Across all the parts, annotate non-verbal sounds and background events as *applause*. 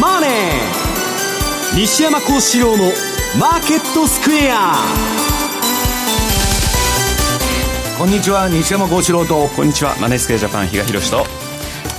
マネー」西山幸四郎の「マーケットスクエア」こんにちは西山幸四郎と。こんにちはマネースクエアジャパン比嘉宏と。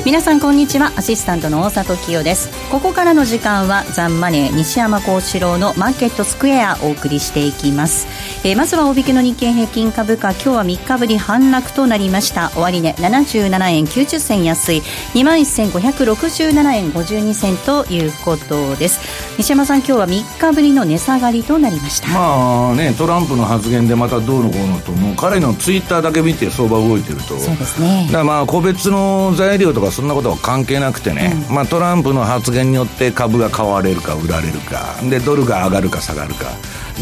皆さんこんにちはアシスタントの大里清です。ここからの時間はザンマネー西山幸四郎のマーケットスクエアお送りしていきます、えー、まずは大引けの日経平均株価今日は3日ぶり反落となりました。終値、ね、77円90銭安い。21,567円52銭ということです。西山さん今日は3日ぶりの値下がりとなりました。まあねトランプの発言でまたどうのこうのともう彼のツイッターだけ見て相場動いてると。そうですね。だまあ個別の材料とかそんなことは関係なくてね、うん、まあ、トランプの発言によって株が買われるか売られるか。でドルが上がるか下がるか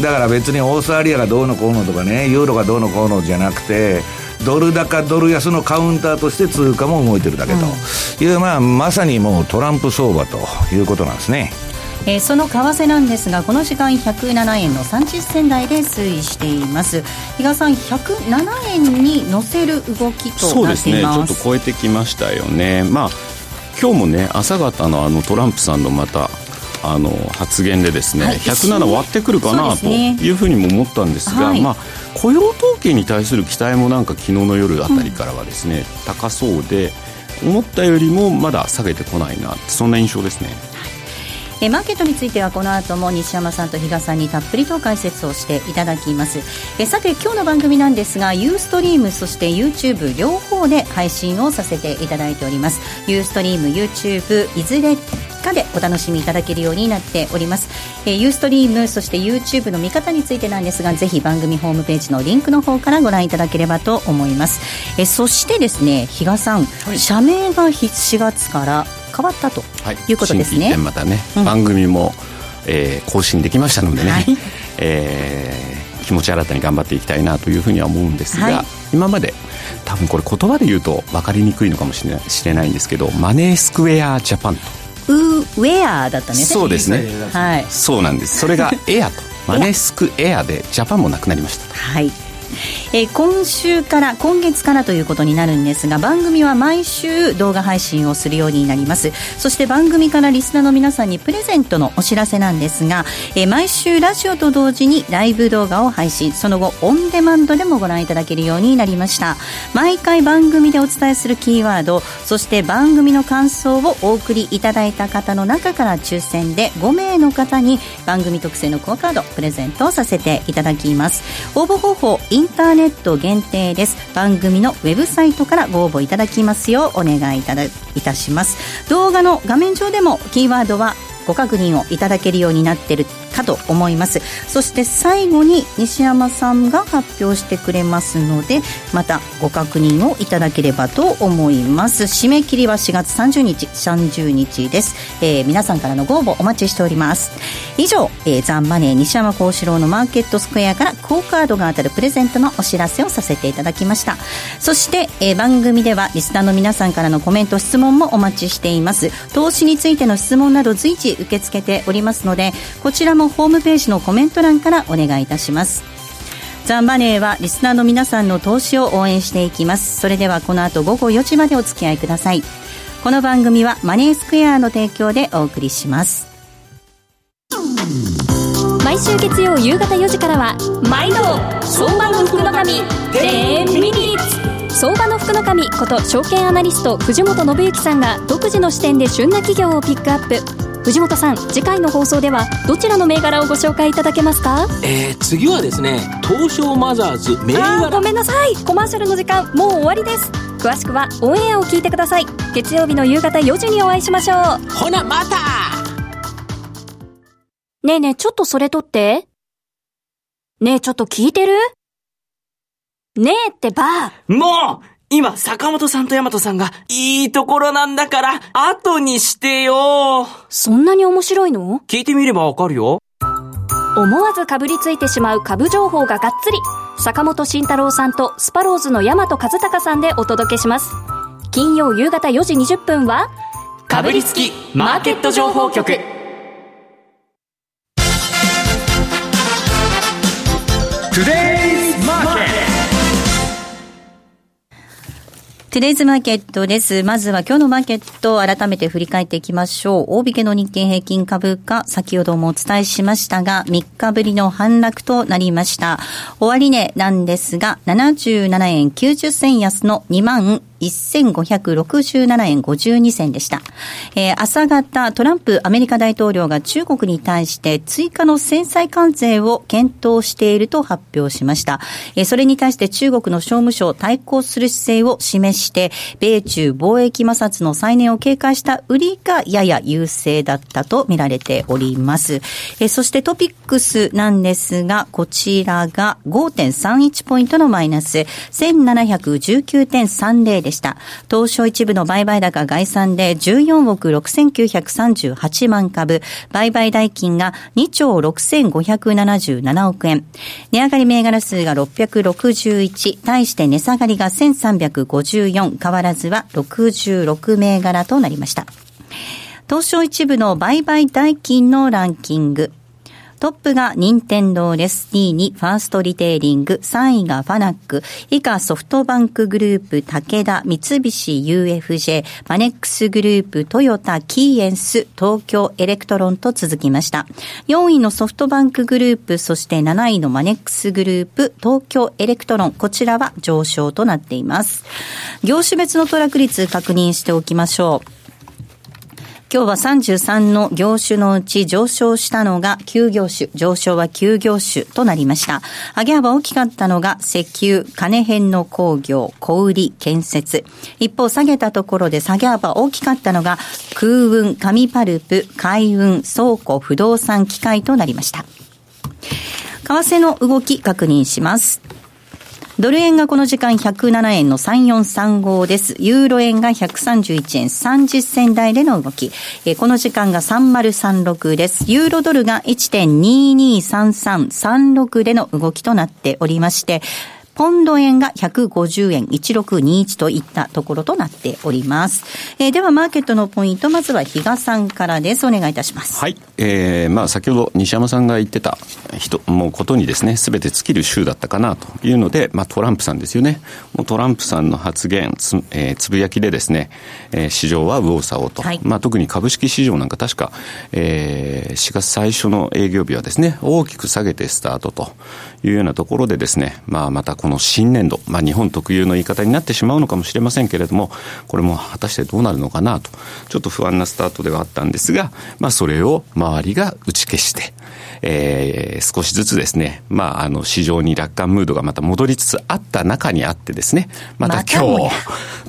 だから別にオーストラリアがどうのこうのとかねユーロがどうのこうのじゃなくてドル高ドル安のカウンターとして通貨も動いてるだけと。いう、うん、まあ、まさにもうトランプ相場ということなんですね。えー、その為替なんですがこの時間107円の30銭台で推移しています。比嘉さん107円に乗せる動きとそうですね。ちょっと超えてきましたよね。まあ今日もね朝方のあのトランプさんのまたあの発言でですね、はい、107割ってくるかなというふうにも思ったんですが、はい、まあ、雇用統計に対する期待もなんか昨日の夜あたりからはですね、うん、高そうで思ったよりもまだ下げてこないなそんな印象ですね。えマーケットについてはこの後も西山さんと比嘉さんにたっぷりと解説をしていただきます。えさて今日の番組なんですがユーストリームそして YouTube 両方で配信をさせていただいております。ユーストリーム YouTube いずれかでお楽しみいただけるようになっております、えー、ユーストリームそして YouTube の見方についてなんですがぜひ番組ホームページのリンクの方からご覧いただければと思います、えー、そしてですね比嘉さん、はい、社名が4月から変わったとい。うことですね、はい、またね、うん、番組も、えー、更新できましたのでね、はい、*laughs* えー、気持ち新たに頑張っていきたいなというふうには思うんですが、はい、今まで多分これ言葉で言うと分かりにくいのかもしれない知れないんですけどマネースクエアジャパンとウウェアだったねそうですね。はい。そうなんです。それがエアと。マネースクエアでジャパンもなくなりました。はいえー、今週から今月からということになるんですが番組は毎週動画配信をするようになります。そして番組からリスナーの皆さんにプレゼントのお知らせなんですが、えー、毎週ラジオと同時にライブ動画を配信。その後オンデマンドでもご覧いただけるようになりました。毎回番組でお伝えするキーワードそして番組の感想をお送りいただいた方の中から抽選で5名の方に番組特製のクオカードプレゼントさせていただきます。応募方法イインターネット限定です。番組のウェブサイトからご応募いただきますようお願いいただいたします。動画の画面上でもキーワードはご確認をいただけるようになっているかと思います。そして最後に西山さんが発表してくれますのでまたご確認をいただければと思います。締め切りは4月30日30日です、えー、皆さんからのご応募お待ちしております。以上、えー、ザンマネー西山幸四郎のマーケットスクエアからクオカードが当たるプレゼントのお知らせをさせていただきました。そして、えー、番組ではリスナーの皆さんからのコメント質問もお待ちしています。投資についての質問など随時受け付けておりますのでこちらもホームページのコメント欄からお願いいたします。ザ・マネーはリスナーの皆さんの投資を応援していきます。それではこの後午後4時までお付き合いください。この番組はマネースクエアの提供でお送りします。毎週月曜夕方4時からは毎度相場の福の神10ミニッツ。相場の福の神こと証券アナリスト藤本信之さんが独自の視点で旬な企業をピックアップ。藤本さん次回の放送ではどちらの銘柄をご紹介いただけますか？えー、次はですね東証マザーズ銘柄。ごめんなさい。コマーシャルの時間もう終わりです。詳しくはオンエアを聞いてください。月曜日の夕方4時にお会いしましょう。ほなまた。ねえねえちょっとそれ取って。ねえちょっと聞いてる？ねえってば。もう今、坂本さんと大和さんが、いいところなんだから、後にしてよそんなに面白いの？聞いてみればわかるよ。思わずかぶりついてしまう株情報ががっつり。坂本慎太郎さんとスパローズの大和和孝さんでお届けします。金曜夕方4時20分は、かぶりつきマーケット情報局。Today トゥデイズマーケットです。まずは今日のマーケットを改めて振り返っていきましょう。大引けの日経平均株価、先ほどもお伝えしましたが、3日ぶりの反落となりました。終値なんですが、77円90銭安の2万1567円52銭でした。えー、朝方、トランプアメリカ大統領が中国に対して追加の制裁関税を検討していると発表しました。えー、それに対して中国の商務省対抗する姿勢を示して、米中貿易摩擦の再燃を警戒した売りがやや優勢だったと見られております。えー、そしてトピックスなんですが、こちらが5.31ポイントのマイナス、1719.30ですでした。東証一部の売買高概算で14億6938万株、売買代金が2兆6577億円。値上がり銘柄数が661、対して値下がりが1354、変わらずは66銘柄となりました。東証一部の売買代金のランキング。トップが任天堂です。2位にファーストリテイリング、3位がファナック、以下ソフトバンクグループ、武田、三菱 UFJ、マネックスグループ、トヨタ、キーエンス、東京エレクトロンと続きました。4位のソフトバンクグループ、そして7位のマネックスグループ、東京エレクトロン、こちらは上昇となっています。業種別のトラック率確認しておきましょう。今日は33の業種のうち上昇したのが9業種、上昇は9業種となりました。上げ幅大きかったのが石油、金編の工業、小売、建設。一方下げたところで下げ幅大きかったのが空運、紙パルプ、海運、倉庫、不動産機械となりました。為替の動き確認します。ドル円がこの時間107円の3435です。ユーロ円が131円30銭台での動き。えこの時間が3036です。ユーロドルが1.223336での動きとなっておりまして、ポンド円が150円1621といったところとなっております。えー、ではマーケットのポイント、まずは比嘉さんからです。お願いいたします。はい。えー、まあ先ほど西山さんが言ってた人、もうことにですね、すべて尽きる週だったかなというので、まあトランプさんですよね。もうトランプさんの発言、つ,、えー、つぶやきでですね、えー、市場は右往左往と。はい、まあ特に株式市場なんか確か、えー、4月最初の営業日はですね、大きく下げてスタートというようなところでですね、まあまたこの新年度、まあ日本特有の言い方になってしまうのかもしれませんけれども、これも果たしてどうなるのかなと、ちょっと不安なスタートではあったんですが、まあそれを周りが打ち消して、えー、少しずつですね、まあ、あの、市場に楽観ムードがまた戻りつつあった中にあってですね、また今日、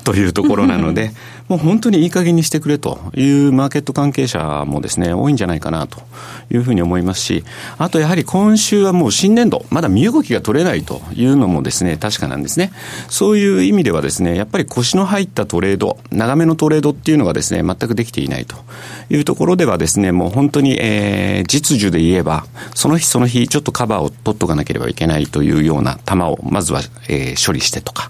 というところなので、*laughs* もう本当にいい加減にしてくれというマーケット関係者もですね、多いんじゃないかなというふうに思いますし、あとやはり今週はもう新年度、まだ身動きが取れないというのもですね、確かなんですね。そういう意味ではですね、やっぱり腰の入ったトレード、長めのトレードっていうのがですね、全くできていないというところではですね、もう本当に、えー、実需で言えば、その日その日ちょっとカバーを取っとかなければいけないというような球をまずは、えー、処理してとか、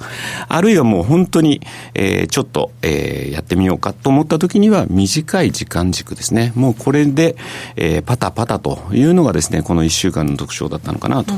あるいはもう本当に、えー、ちょっと、えー、やってみようかと思った時には短い時間軸ですね。もうこれで、えー、パタパタというのがですね、この1週間の特徴だったのかなと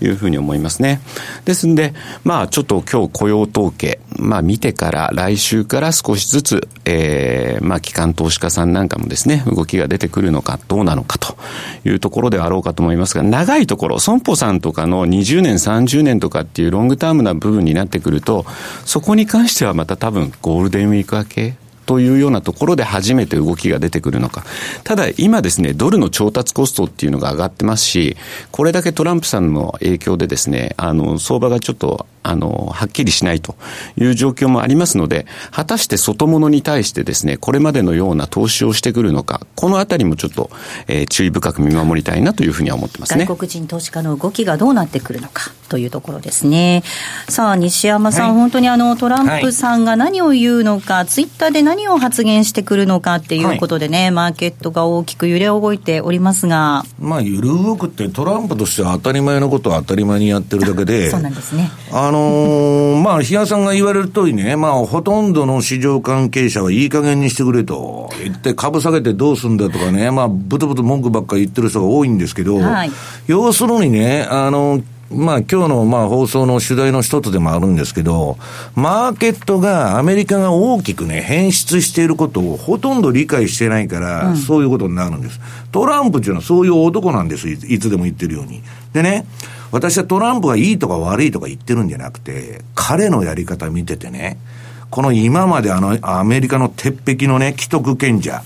いうふうに思いますね。ですんで、まあちょっと今日雇用統計、まあ見てから来週から少しずつ、えー、まあ機関投資家さんなんかもですね、動きが出てくるのかどうなのかというところであろうかと思いますが、長いところ、損保さんとかの20年、30年とかっていうロングタームな部分になってくると、そこに関してはまた多分ゴールデンウィーク明けというようなところで初めて動きが出てくるのか。ただ今ですね、ドルの調達コストっていうのが上がってますし、これだけトランプさんの影響でですね、あの、相場がちょっとあの、はっきりしないという状況もありますので、果たして外物に対してですね、これまでのような投資をしてくるのか、このあたりもちょっと、えー、注意深く見守りたいなというふうには思ってますね。外国人投資家の動きがどうなってくるのかというところですね。さあ、西山さん、はい、本当にあの、トランプさんが何を言うのか、はい、ツイッターで何を発言してくるのかっていうことでね、はい、マーケットが大きく揺れ動いておりますが。まあ、揺れ動くってトランプとしては当たり前のことを当たり前にやってるだけで。*laughs* そうなんですね。あののー、まあ、比嘉さんが言われる通りね、まあ、ほとんどの市場関係者はいい加減にしてくれと言って、株下げてどうすんだとかね、まあ、ぶとぶと文句ばっかり言ってる人が多いんですけど、はい、要するにね、あの、まあ今日のまあ放送の主題の一つでもあるんですけど、マーケットがアメリカが大きくね、変質していることをほとんど理解してないから、そういうことになるんです。トランプっていうのはそういう男なんです。いつでも言ってるように。でね、私はトランプがいいとか悪いとか言ってるんじゃなくて、彼のやり方見ててね、この今まであのアメリカの鉄壁のね、既得権者、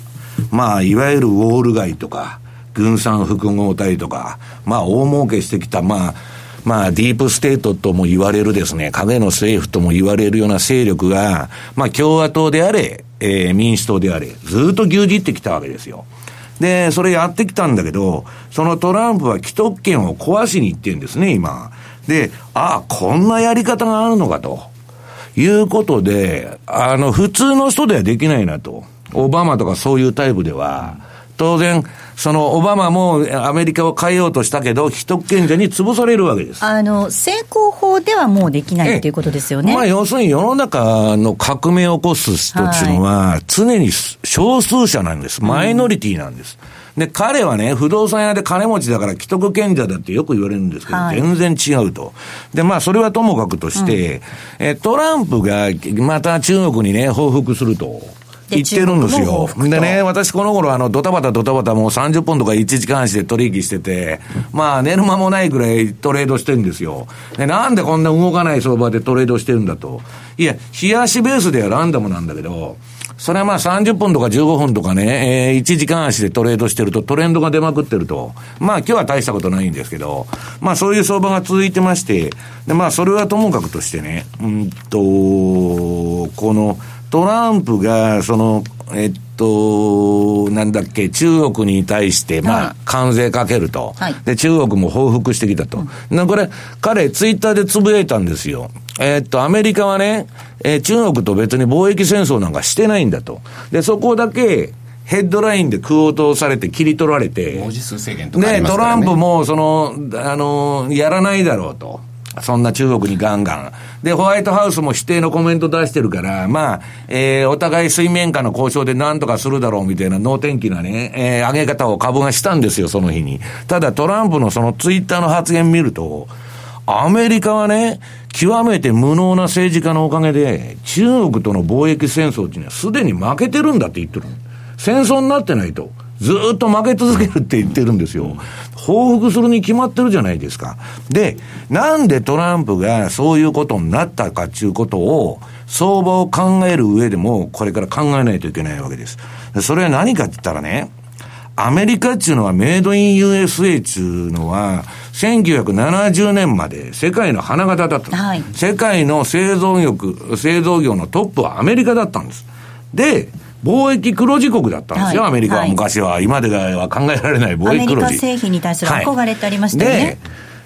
まあいわゆるウォール街とか、軍産複合体とか、まあ大儲けしてきた、まあ、まあ、ディープステートとも言われるですね、影の政府とも言われるような勢力が、まあ、共和党であれ、えー、民主党であれ、ずっと牛耳ってきたわけですよ。で、それやってきたんだけど、そのトランプは既得権を壊しに行ってるんですね、今。で、ああ、こんなやり方があるのかと。いうことで、あの、普通の人ではできないなと。オバマとかそういうタイプでは。当然、そのオバマもアメリカを変えようとしたけど、既得権者に潰されるわけです。あの、成功法ではもうできないということですよね。まあ、要するに世の中の革命を起こす人っていうのは、常に少数者なんです。マイノリティなんです。うん、で、彼はね、不動産屋で金持ちだから既得権者だってよく言われるんですけど、はい、全然違うと。で、まあ、それはともかくとして、うん、えトランプがまた中国にね、報復すると。言ってるんですよ。でね、私この頃あの、ドタバタドタバタもう30本とか1時間足で取引してて、まあ寝る間もないぐらいトレードしてるんですよ。で、なんでこんな動かない相場でトレードしてるんだと。いや、冷やしベースではランダムなんだけど、それはまあ30分とか15分とかね、えー、1時間足でトレードしてるとトレンドが出まくってると。まあ今日は大したことないんですけど、まあそういう相場が続いてまして、でまあそれはともかくとしてね、うんと、この、トランプが、その、えっと、なんだっけ、中国に対して、まあ、関税かけると、はい、で、中国も報復してきたと。うん、これ、彼、ツイッターでつぶやいたんですよ。えっと、アメリカはね、えー、中国と別に貿易戦争なんかしてないんだと。で、そこだけ、ヘッドラインで空を通されて切り取られて。文字数制限とか、ね、トランプも、その、あの、やらないだろうと。そんな中国にガンガン。で、ホワイトハウスも否定のコメント出してるから、まあ、えー、お互い水面下の交渉で何とかするだろうみたいな能天気なね、えー、上げ方を株がしたんですよ、その日に。ただトランプのそのツイッターの発言見ると、アメリカはね、極めて無能な政治家のおかげで、中国との貿易戦争っていうのはすでに負けてるんだって言ってる。戦争になってないと。ずっと負け続けるって言ってるんですよ。報復するに決まってるじゃないですか。で、なんでトランプがそういうことになったかっていうことを、相場を考える上でも、これから考えないといけないわけです。それは何かって言ったらね、アメリカっていうのはメイドイン USA っていうのは、1970年まで世界の花形だった。はい、世界の製造業、製造業のトップはアメリカだったんです。で、貿易黒字国だったんですよ、はい、アメリカは昔は。今では考えられない貿易黒字。アメリカ製品に対する憧れってありましたよね。はい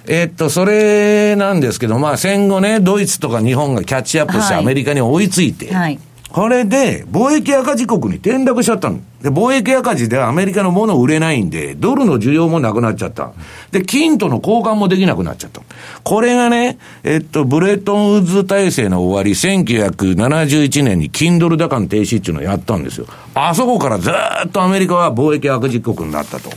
えー、っと、それなんですけど、まあ戦後ね、ドイツとか日本がキャッチアップしてアメリカに追いついて、はい、これで、貿易赤字国に転落しちゃったの。で、貿易赤字でアメリカのもの売れないんで、ドルの需要もなくなっちゃった。で、金との交換もできなくなっちゃった。これがね、えっと、ブレトンウッズ体制の終わり、1971年に金ドル高の停止っていうのをやったんですよ。あそこからずっとアメリカは貿易赤字国になったと。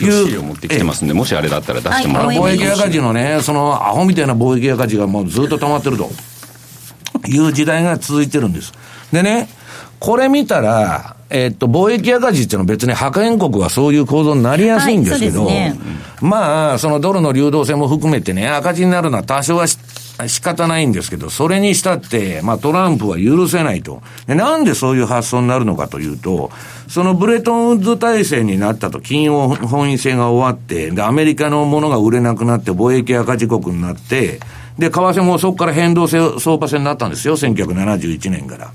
いう資料持ってきてますんで、もしあれだったら出してもらって、はい、貿易赤字のね、そのアホみたいな貿易赤字がもうずっと溜まってると。いう時代が続いてるんです。でね、これ見たら、えっと、貿易赤字っていうのは別に破片国はそういう構造になりやすいんですけど、はいね、まあ、そのドルの流動性も含めてね、赤字になるのは多少は仕方ないんですけど、それにしたって、まあトランプは許せないと。で、なんでそういう発想になるのかというと、そのブレトンウッズ体制になったと、金融本位制が終わって、で、アメリカのものが売れなくなって貿易赤字国になって、で、為替もそこから変動性相場制になったんですよ、1971年から。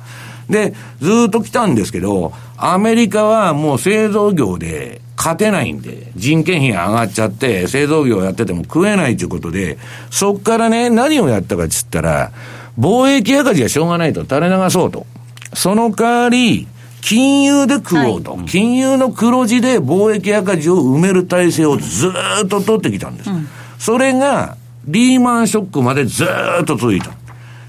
で、ずっと来たんですけど、アメリカはもう製造業で勝てないんで、人件費が上がっちゃって、製造業やってても食えないということで、そっからね、何をやったかっつったら、貿易赤字はしょうがないと、垂れ流そうと。その代わり、金融で食おうと、はい、金融の黒字で貿易赤字を埋める体制をずっと取ってきたんです。うん、それが、リーマンショックまでずっと続いた。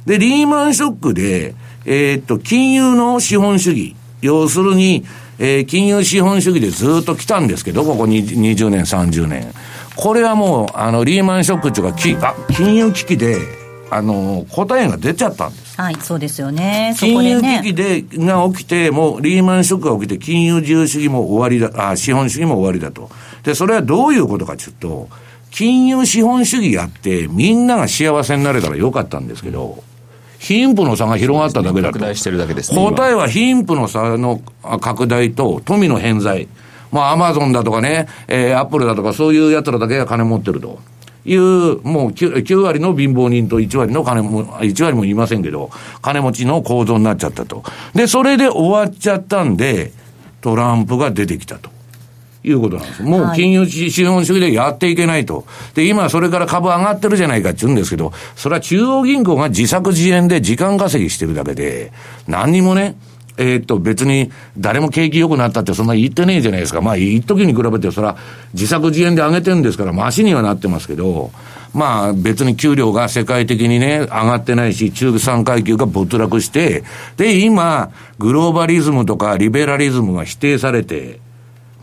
で、リーマンショックで、えー、っと、金融の資本主義、要するに、えー、金融資本主義でずっと来たんですけど、ここ20年、30年。これはもう、あの、リーマンショックっていうか、きあ金融危機で、あの、答えが出ちゃったんです。はい、そうですよね。金融。危機で、が起きて、もうリーマンショックが起きて、金融自由主義も終わりだ、あ、資本主義も終わりだと。で、それはどういうことかというと、金融資本主義やって、みんなが幸せになれたらよかったんですけど、貧富の差が広がっただけだと。拡大してるだけですね今答えは貧富の差のあ拡大と富の偏在。まあ、アマゾンだとかね、えー、アップルだとか、そういう奴らだけが金持ってると。いう、もう 9, 9割の貧乏人と1割の金も、1割もいませんけど、金持ちの構造になっちゃったと。で、それで終わっちゃったんで、トランプが出てきたと。いうことなんです。もう金融資本主義でやっていけないと。で、今それから株上がってるじゃないかって言うんですけど、それは中央銀行が自作自演で時間稼ぎしてるだけで、何にもね、えーっと、別に誰も景気良くなったってそんな言ってねえじゃないですか。まあ、一時に比べてそれは自作自演で上げてるんですから、マシにはなってますけど、まあ別に給料が世界的にね、上がってないし、中産階級が没落して、で、今、グローバリズムとかリベラリズムが否定されて、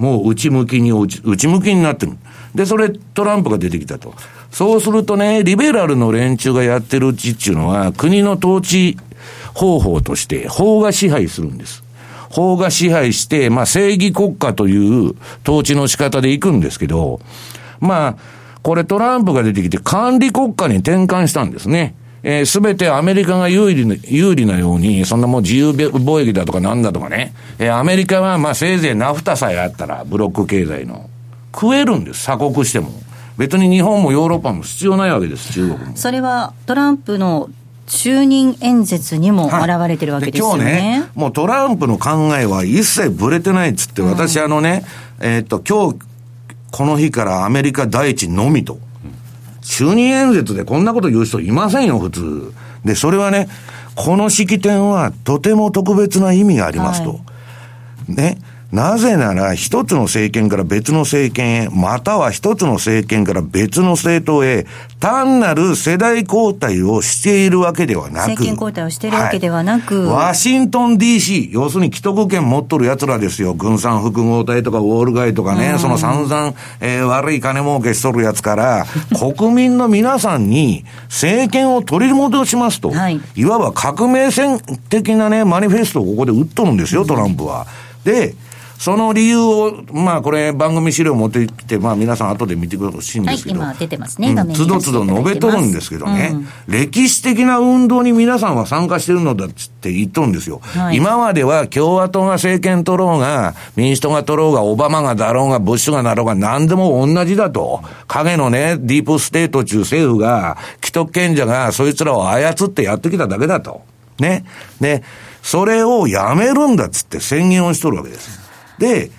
もう内向きに内内向きになってる。で、それトランプが出てきたと。そうするとね、リベラルの連中がやってるうちっていうのは、国の統治方法として、法が支配するんです。法が支配して、まあ正義国家という統治の仕方で行くんですけど、まあ、これトランプが出てきて管理国家に転換したんですね。えす、べてアメリカが有利な、有利なように、そんなもう自由貿易だとかなんだとかね。えーアメリカはまあせいぜいナフタさえあったら、ブロック経済の。食えるんです、鎖国しても。別に日本もヨーロッパも必要ないわけです、中国も。それはトランプの就任演説にもはい現れてるわけですよで今日ね。ね、もうトランプの考えは一切ぶれてないっつって、私あのね、えーっと、今日、この日からアメリカ第一のみと。就任演説でこんなこと言う人いませんよ、普通。で、それはね、この式典はとても特別な意味がありますと。はいね。なぜなら、一つの政権から別の政権へ、または一つの政権から別の政党へ、単なる世代交代をしているわけではなく。政権交代をしているわけではなくはいワシントン DC、要するに既得権持っとる奴らですよ。軍産複合体とかウォール街とかね、その散々、えー悪い金儲けしとる奴から、*laughs* 国民の皆さんに政権を取り戻しますと。はいいわば革命戦的なね、マニフェストをここで打っとるんですよ、トランプは。で、その理由を、まあこれ番組資料持ってきて、まあ皆さん後で見てほしいんですけど。はい今出てますね画面につどつど述べとるんですけどね、歴史的な運動に皆さんは参加してるのだっつって言っとるんですよ。はい今までは共和党が政権取ろうが、民主党が取ろうが、オバマがだろうが、ブッシュがなろうが、何でも同じだと。影のね、ディープステートちゅう政府が、既得権者がそいつらを操ってやってきただけだと。ね。で、それをやめるんだっつって宣言をしとるわけです。で、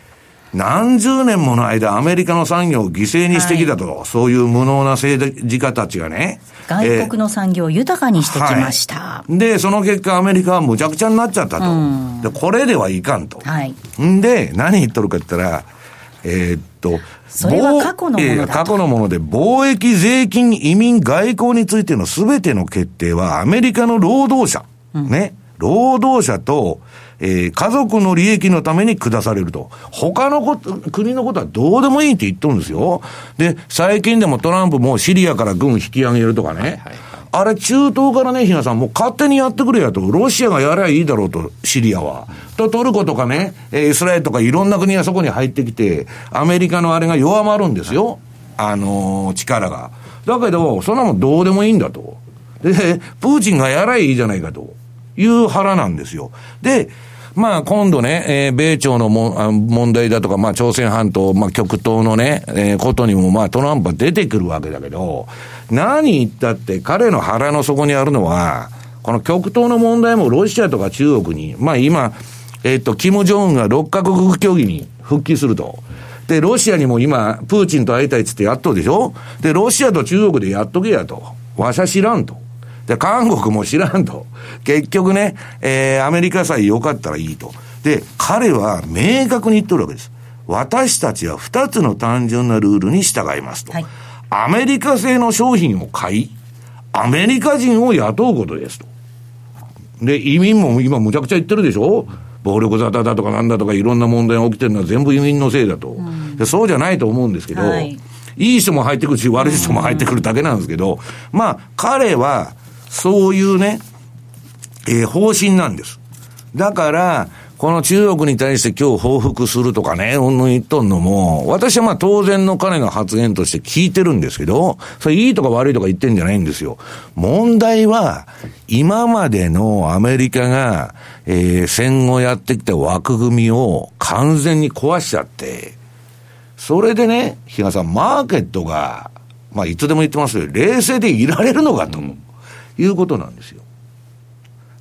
何十年もの間、アメリカの産業を犠牲にしてきたと、そういう無能な政治家たちがね。外国の産業を豊かにしてきました。はいで、その結果アメリカはむちゃくちゃになっちゃったと。で、これではいかんと。はい。んで、何言っとるかって言ったら、えーっと、それは過去のものだ過去のもので、貿易、税金、移民、外交についての全ての決定は、アメリカの労働者、ね、労働者と、えー家族の利益のために下されると。他のこと、国のことはどうでもいいって言っとるんですよ。で、最近でもトランプもシリアから軍引き上げるとかね。あれ、中東からね、比嘉さん、もう勝手にやってくれやと。ロシアがやりゃいいだろうと、シリアは。と、トルコとかね、えーイスラエルとかいろんな国がそこに入ってきて、アメリカのあれが弱まるんですよ。あのー力が。だけど、そんなもんどうでもいいんだと。で、プーチンがやらいいじゃないかという腹なんですよ。で、まあ今度ね、えー米朝のもあ問題だとか、まあ朝鮮半島、まあ極東のね、えーことにもまあトランプは出てくるわけだけど、何言ったって彼の腹の底にあるのは、この極東の問題もロシアとか中国に、まあ今、えっ、と、キム・ジョンウンが6カ国協議に復帰すると。で、ロシアにも今、プーチンと会いたいっつってやっとるでしょ？で、ロシアと中国でやっとけやと。わしゃ知らんと。で、韓国も知らんと。結局ね、えー、アメリカさえ良かったらいいと。で、彼は明確に言ってるわけです。私たちは二つの単純なルールに従いますと。はいアメリカ製の商品を買い、アメリカ人を雇うことですと。で、移民も今むちゃくちゃ言ってるでしょ？暴力沙汰だとかなんだとかいろんな問題が起きてるのは全部移民のせいだと。でそうじゃないと思うんですけど、はいいい人も入ってくるし、悪い人も入ってくるだけなんですけど、まあ、彼は、そういうね、えー、方針なんです。だから、この中国に対して今日報復するとかね、うんぬん言っとんのも、私はまあ当然の彼の発言として聞いてるんですけど、それいいとか悪いとか言ってんじゃないんですよ。問題は、今までのアメリカが、えー、戦後やってきた枠組みを完全に壊しちゃって、それでね、比嘉さん、マーケットが、まあいつでも言ってますけど、冷静でいられるのかと思う、いうことなんですよ。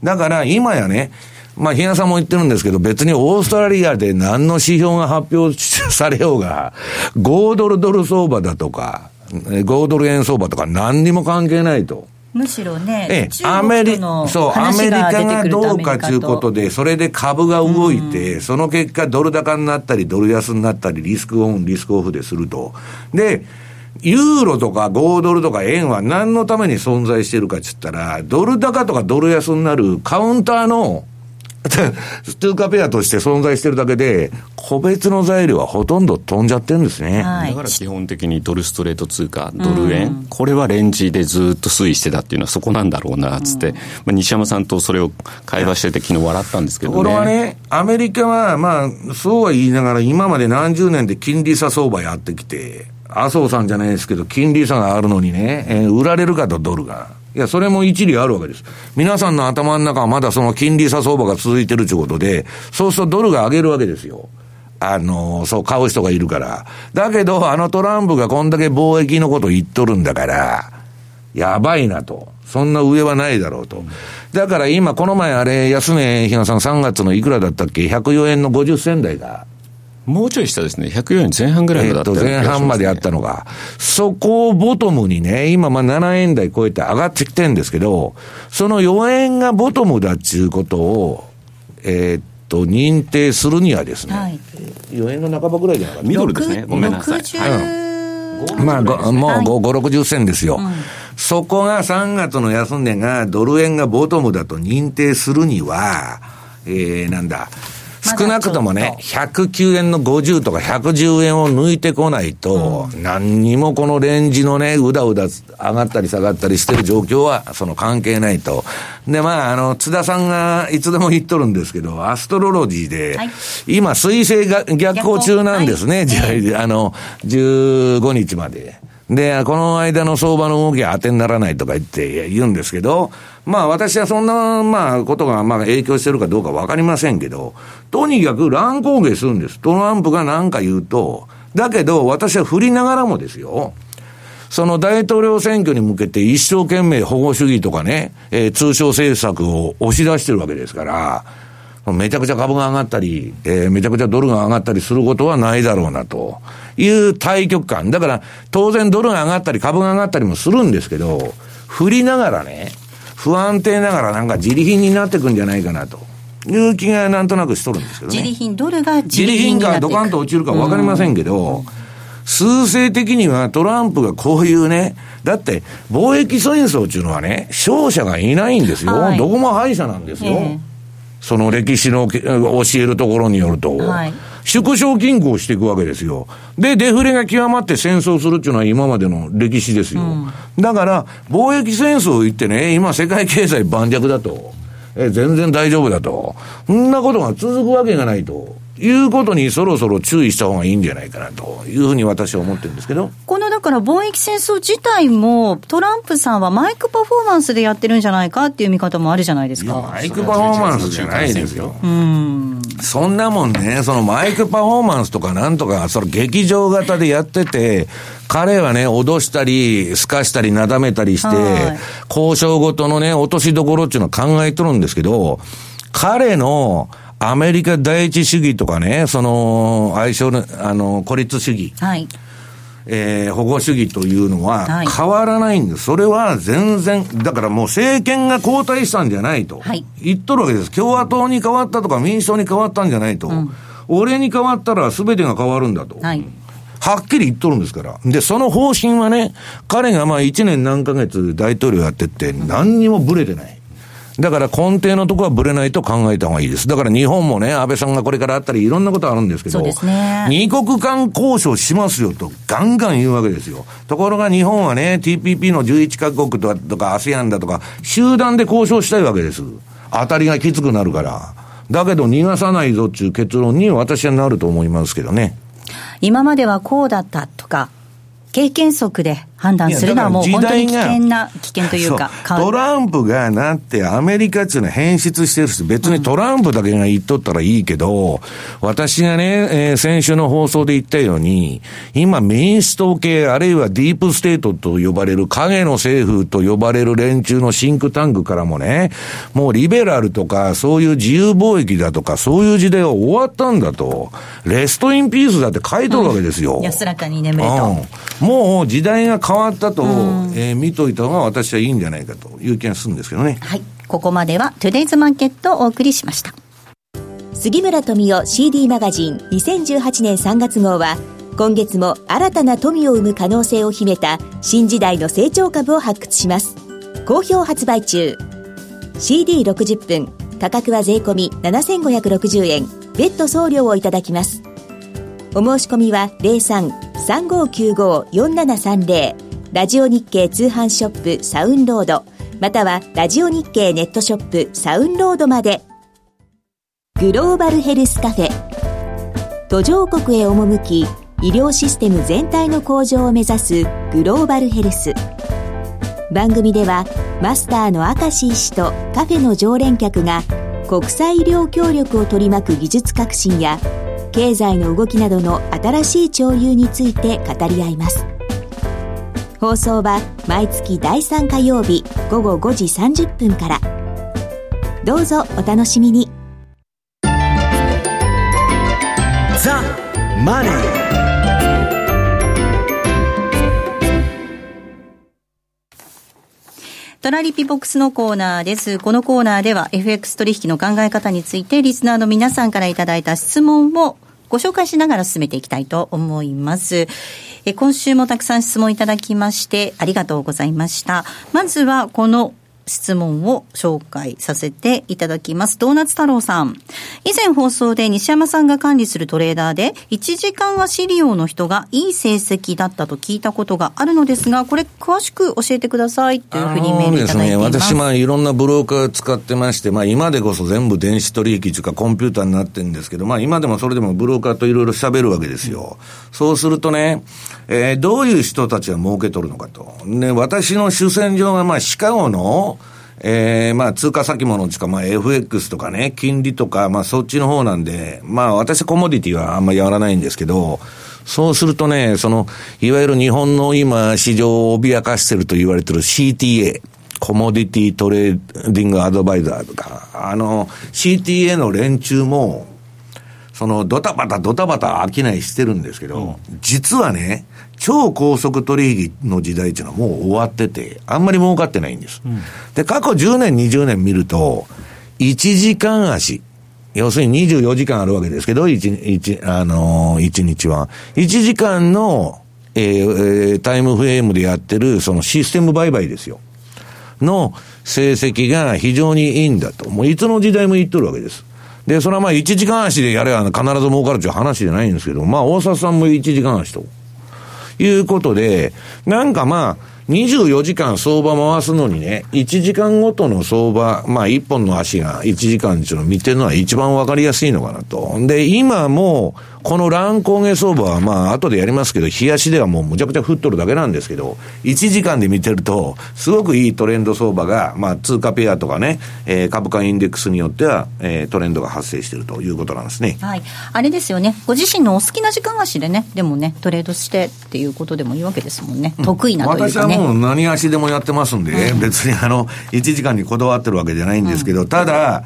だから今やね、まあ、比嘉さんも言ってるんですけど、別にオーストラリアで何の指標が発表されようが、5ドルドル相場だとか、5ドル円相場とか何にも関係ないと。むしろね、ええ、アメリそう、アメリカがどうかということで、それで株が動いて、その結果、ドル高になったり、ドル安になったり、リスクオン、リスクオフですると。で、ユーロとか5ドルとか円は何のために存在してるかっつったら、ドル高とかドル安になるカウンターの *laughs* 通貨ペアとして存在してるだけで、個別の材料はほとんど飛んじゃってるんですね。はい、だから基本的にドルストレート通貨、ドル円、うん、これはレンジでずっと推移してたっていうのはそこなんだろうな、つって、うん、まあ、西山さんとそれを会話してて昨日笑ったんですけどね。これはね、アメリカは、まあ、そうは言いながら今まで何十年で金利差相場やってきて、麻生さんじゃないですけど、金利差があるのにね、えー、売られるかとドルが。いや、それも一理あるわけです。皆さんの頭の中はまだその金利差相場が続いてるということで、そうするとドルが上げるわけですよ。あの、そう買う人がいるから。だけど、あのトランプがこんだけ貿易のこと言っとるんだから、やばいなと。そんな上はないだろうと。だから今、この前あれ、安値、ひなさん3月のいくらだったっけ ?104 円の50銭台が。もうちょい下ですね。104円前半ぐらいだった、ね、前半まであったのが。そこをボトムにね、今まあ7円台超えて上がってきてるんですけど、その4円がボトムだっていうことを、えー、っと、認定するにはですね、はい、4円の半ばぐらいじゃなかった？ミドルですね。ごめんなさい。はい、まあ、もう5、5、60銭ですよ。うん、そこが3月の安値がドル円がボトムだと認定するには、えー、なんだ、少なくともね、109円の50とか110円を抜いてこないと、うん、何にもこのレンジのね、うだうだ上がったり下がったりしてる状況は、その関係ないと。で、まあ、あの、津田さんがいつでも言っとるんですけど、アストロロジーで、はい、今、水星が逆行中なんですね、はい、あの、15日まで。で、この間の相場の動きは当てにならないとか言って言うんですけど、まあ私はそんな、まあことがまあ影響してるかどうかわかりませんけど、とにかく乱高下するんです。トランプが何か言うと、だけど私は振りながらもですよ、その大統領選挙に向けて一生懸命保護主義とかね、えー、通商政策を押し出してるわけですから、めちゃくちゃ株が上がったり、えー、めちゃくちゃドルが上がったりすることはないだろうなという対極感。だから当然ドルが上がったり株が上がったりもするんですけど、振りながらね、不安定ながらなんか自利品になっていくんじゃないかなと。いう気がなんとなくしとるんですけどね。自利品、ドルが自利品がドカンと落ちるかわかりませんけど、うん、数勢的にはトランプがこういうね、だって貿易戦争っていうのはね、勝者がいないんですよ。はい、どこも敗者なんですよ。えーその歴史の教えるところによると、はい、縮小均衡していくわけですよ。で、デフレが極まって戦争するっていうのは今までの歴史ですよ。うん、だから、貿易戦争言ってね、今世界経済盤石だと、え全然大丈夫だと、そんなことが続くわけがないと。いうことにそろそろ注意した方がいいんじゃないかなというふうに私は思ってるんですけど。このだから貿易戦争自体もトランプさんはマイクパフォーマンスでやってるんじゃないかっていう見方もあるじゃないですか。マイクパフォーマンスじゃないですよ。うん。そんなもんね、そのマイクパフォーマンスとかなんとか、その劇場型でやってて、彼はね、脅したり、すかしたり、なだめたりして、交渉ごとのね、落としどころっていうのは考えとるんですけど、彼の、アメリカ第一主義とかね、その、相性の、あの、孤立主義。はい。えー、保護主義というのは変わらないんです。それは全然、だからもう政権が交代したんじゃないと。はい、言っとるわけです。共和党に変わったとか民主党に変わったんじゃないと。うん、俺に変わったら全てが変わるんだと。はい。はっきり言っとるんですから。で、その方針はね、彼がまあ1年何ヶ月大統領やってって何にもブレてない。だから根底のところはぶれないと考えた方がいいです。だから日本もね、安倍さんがこれからあったりいろんなことあるんですけど、ね。二国間交渉しますよとガンガン言うわけですよ。ところが日本はね、TPP の11カ国とか ASEAN だとか、集団で交渉したいわけです。当たりがきつくなるから。だけど逃がさないぞっていう結論に私はなると思いますけどね。今まではこうだったとか、経験則で判断するのはもう本当に危険な、危険というか、トランプがなってアメリカっていうのは変質してるし、別にトランプだけが言っとったらいいけど、うん、私がね、えー、先週の放送で言ったように、今民主党系、あるいはディープステートと呼ばれる影の政府と呼ばれる連中のシンクタンクからもね、もうリベラルとか、そういう自由貿易だとか、そういう時代は終わったんだと。レストインピースだって書いとるわけですよ。うん、安らかに眠れと。うん、もう時代が変わったと、えー、見といた方が私はいいんじゃないかという気がするんですけどね。はい。ここまではトゥデイズマーケットをお送りしました。杉村富夫 CD マガジン2018年3月号は、今月も新たな富を生む可能性を秘めた新時代の成長株を発掘します。好評発売中。CD60 分、価格は税込7560円、別途送料をいただきます。お申し込みは03-3595-4730ラジオ日経通販ショップサウンロードまたはラジオ日経ネットショップサウンロードまで。グローバルヘルスカフェ。途上国へ赴き医療システム全体の向上を目指すグローバルヘルス。番組ではマスターの明石医師とカフェの常連客が国際医療協力を取り巻く技術革新や経済の動きなどの新しい潮流について語り合います。放送は毎月第3火曜日午後5時30分からどうぞお楽しみにザ・マネートラリピボックスのコーナーです。このコーナーでは FX 取引の考え方についてリスナーの皆さんからいただいた質問をご紹介しながら進めていきたいと思います。え今週もたくさん質問いただきましてありがとうございました。まずはこの質問を紹介させていただきます。ドーナツ太郎さん。以前放送で西山さんが管理するトレーダーで、1時間足利用の人がいい成績だったと聞いたことがあるのですが、これ詳しく教えてくださいというふうにメールいただいています。ですね、私、まあいろんなブローカー使ってまして、まあ今でこそ全部電子取引というかコンピューターになってるんですけど、まあ今でもそれでもブローカーといろいろ喋るわけですよ。そうするとね、えー、どういう人たちが儲け取るのかと。ね、私の主戦場がまあシカゴの、えー、まあ、通貨先物とか、まあ、FX とかね、金利とか、まあ、そっちの方なんで、まあ、私コモディティはあんまりやらないんですけど、そうするとね、その、いわゆる日本の今、市場を脅かしてると言われてる CTA、コモディティトレーディングアドバイザーとか、あの、CTA の連中も、その、ドタバタドタバタ商いしてるんですけど、うん、実はね、超高速取引の時代っていうのはもう終わってて、あんまり儲かってないんです。うん、で、過去10年、20年見ると、1時間足、要するに24時間あるわけですけど、1, 1, あのー、1日は。1時間の、えー、タイムフレームでやってる、そのシステム売買ですよ。の成績が非常にいいんだと。もういつの時代も言っとるわけです。で、それはまあ1時間足でやれば必ず儲かるという話じゃないんですけど、まあ大沢さんも1時間足と。いうことで、なんかまあ、24時間相場回すのにね、1時間ごとの相場、まあ1本の足が1時間っていうのを見てるのは一番わかりやすいのかなと。で、今も、この乱高下相場はまあ後でやりますけど、冷やしではもうむちゃくちゃ降っとるだけなんですけど、1時間で見てると、すごくいいトレンド相場が、まあ通貨ペアとかね、えー、株価インデックスによっては、えー、トレンドが発生しているということなんですね。はい。あれですよね。ご自身のお好きな時間足でね、でもね、トレードしてっていうことでもいいわけですもんね。得意なというか、ね、私はもう何足でもやってますんで、うん、別にあの、1時間にこだわってるわけじゃないんですけど、うん、ただ、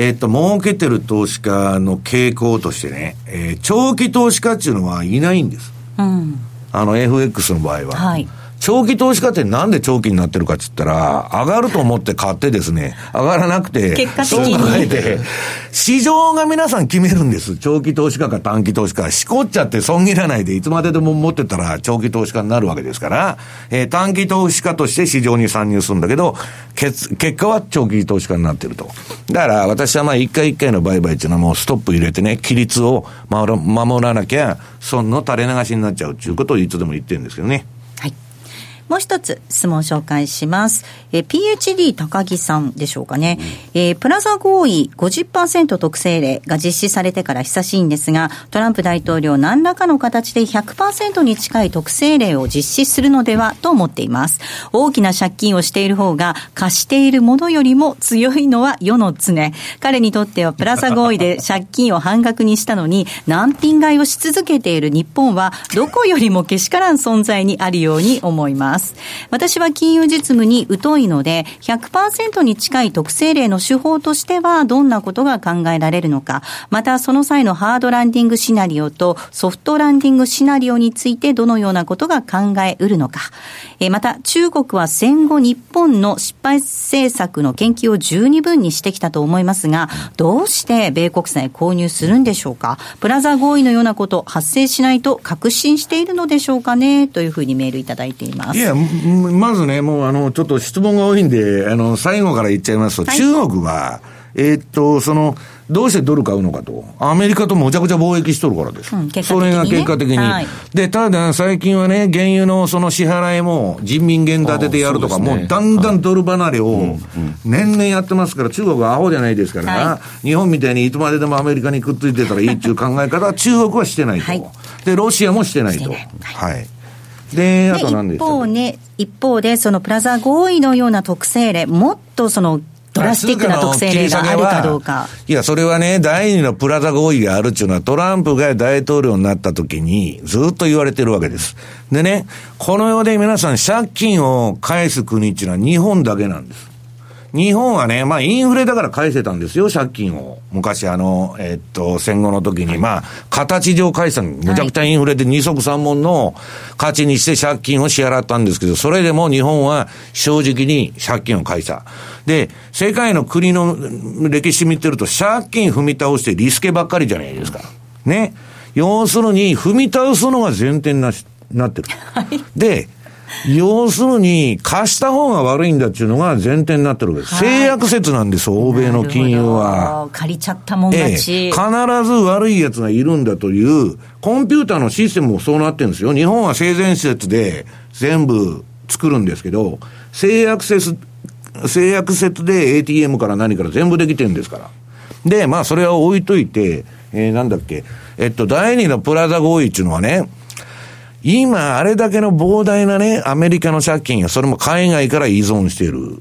えっ、と、儲けてる投資家の傾向としてね、えー、長期投資家っていうのはいないんです。うん、あの、FX の場合は。はい。長期投資家ってなんで長期になってるかって言ったら、上がると思って買ってですね、上がらなくて、結果的にそう考えて、市場が皆さん決めるんです。長期投資家か短期投資家。しこっちゃって損切らないで、いつまででも持ってたら長期投資家になるわけですから、えー短期投資家として市場に参入するんだけど、結結果は長期投資家になってると。だから私はまあ一回一回の売買っていうのはもうストップ入れてね、規律を守ら守らなきゃ、損の垂れ流しになっちゃうっていうことをいつでも言ってるんですけどね。はい。もう一つ質問紹介します。えー PHD 高木さんでしょうかね。えープラザ合意50%特性例が実施されてから久しいんですが、トランプ大統領何らかの形で100%に近い特性例を実施するのではと思っています。大きな借金をしている方が貸しているものよりも強いのは世の常。彼にとってはプラザ合意で *laughs* 借金を半額にしたのに難品買いをし続けている日本はどこよりもけしからん存在にあるように思います。私は金融実務に疎いので100%に近い特性例の手法としてはどんなことが考えられるのか、またその際のハードランディングシナリオとソフトランディングシナリオについてどのようなことが考えうるのか。えまた中国は戦後日本の失敗政策の研究を十二分にしてきたと思いますが、どうして米国債購入するんでしょうか？プラザ合意のようなこと発生しないと確信しているのでしょうかね？というふうにメールいただいています。いや、んまずね、もうあの、ちょっと質問が多いんで、あの、最後から言っちゃいますと、はい中国は、えーっと、その、どうしてドル買うのかと。アメリカとむちゃくちゃ貿易しとるからです。うんねそれが結果的に。はいで、ただ最近はね、原油のその支払いも人民元立ててやるとか、うねもうだんだんドル離れを年々やってますから、中国はアホじゃないですから、は日本みたいにいつまででもアメリカにくっついてたらいいっていう考え方は中国はしてないと。はいで、ロシアもしてないと。はい。で、あでと何で一方ね、一方で、そのプラザ合意のような特性例、もっとそのドラスティックな特性例があるかどうか。いや、それはね、第二のプラザ合意があるっていうのは、トランプが大統領になった時に、ずっと言われてるわけです。でね、この世で皆さん借金を返す国っていうのは日本だけなんです。日本はね、まあインフレだから返せたんですよ、借金を。昔あの、えっと、戦後の時に、まあ、形上返したのむちゃくちゃインフレで二足三門の価値にして借金を支払ったんですけど、それでも日本は正直に借金を返した。で、世界の国の歴史見てると、借金踏み倒してリスケばっかりじゃないですか。ね。要するに、踏み倒すのが前提になしなってる。*laughs* で、要するに、貸した方が悪いんだっていうのが前提になってるわけです。はい制約説なんです、欧米の金融は。借りちゃったもんええ、勝ち。必ず悪い奴がいるんだという、コンピューターのシステムもそうなってるんですよ。日本は性善説で全部作るんですけど、制約説、制約説で ATM から何から全部できてるんですから。で、まあそれは置いといて、えーなんだっけ、えっと、第二のプラザ合意っていうのはね、今、あれだけの膨大なね、アメリカの借金や、それも海外から依存している。